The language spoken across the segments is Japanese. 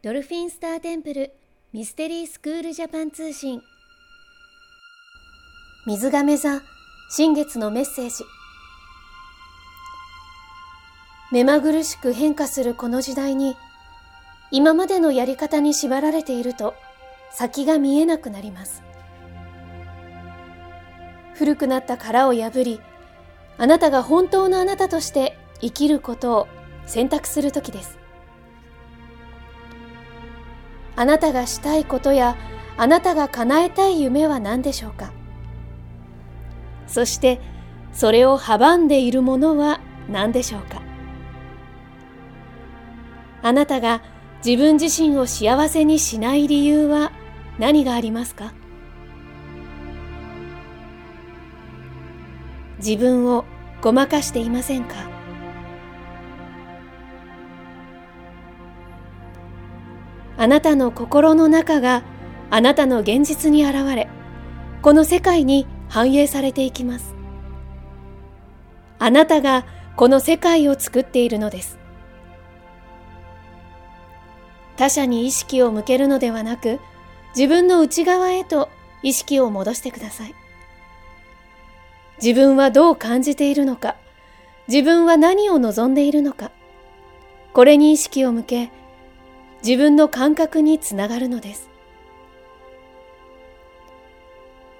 ドルフィンスターテンプルミステリースクールジャパン通信。水亀座新月のメッセージ。目まぐるしく変化するこの時代に今までのやり方に縛られていると先が見えなくなります。古くなった殻を破りあなたが本当のあなたとして生きることを選択する時です。あなたがしたいことやあなたが叶えたい夢は何でしょうか？そしてそれを阻んでいるものは何でしょうか？あなたが自分自身を幸せにしない理由は何がありますか？自分をごまかしていませんか？あなたの心の中があなたの現実に現れこの世界に反映されていきます。あなたがこの世界を作っているのです。他者に意識を向けるのではなく自分の内側へと意識を戻してください。自分はどう感じているのか自分は何を望んでいるのかこれに意識を向け自分の感覚につながるのです。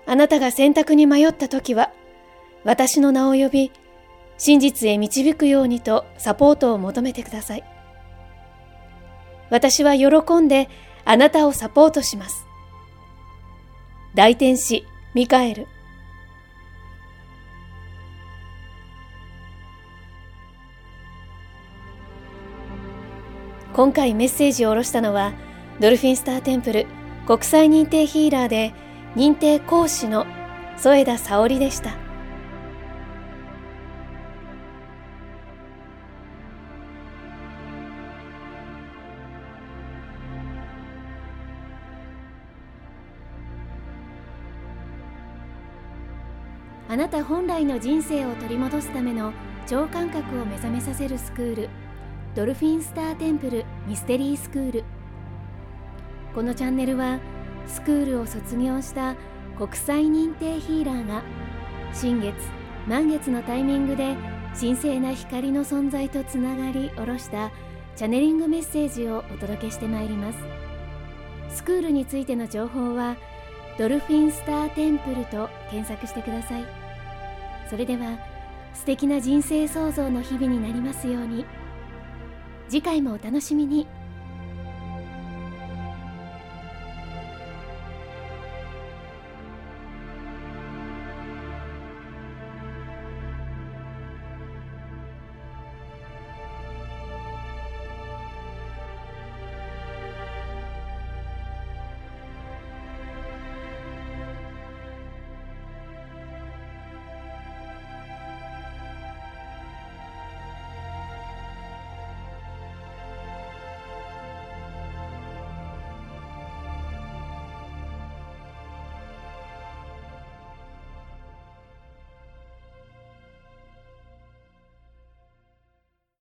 あなたが選択に迷った時は私の名を呼び真実へ導くようにとサポートを求めてください。私は喜んであなたをサポートします。大天使ミカエル。今回メッセージを下ろしたのはドルフィンスターテンプル国際認定ヒーラーで認定講師の添田沙織でした。あなた本来の人生を取り戻すための超感覚を目覚めさせるスクールドルフィンスターテンプルミステリースクール。このチャンネルはスクールを卒業した国際認定ヒーラーが新月満月のタイミングで神聖な光の存在とつながり下ろしたチャネリングメッセージをお届けしてまいります。スクールについての情報はドルフィンスターテンプルと検索してください。それでは素敵な人生創造の日々になりますように。次回もお楽しみに。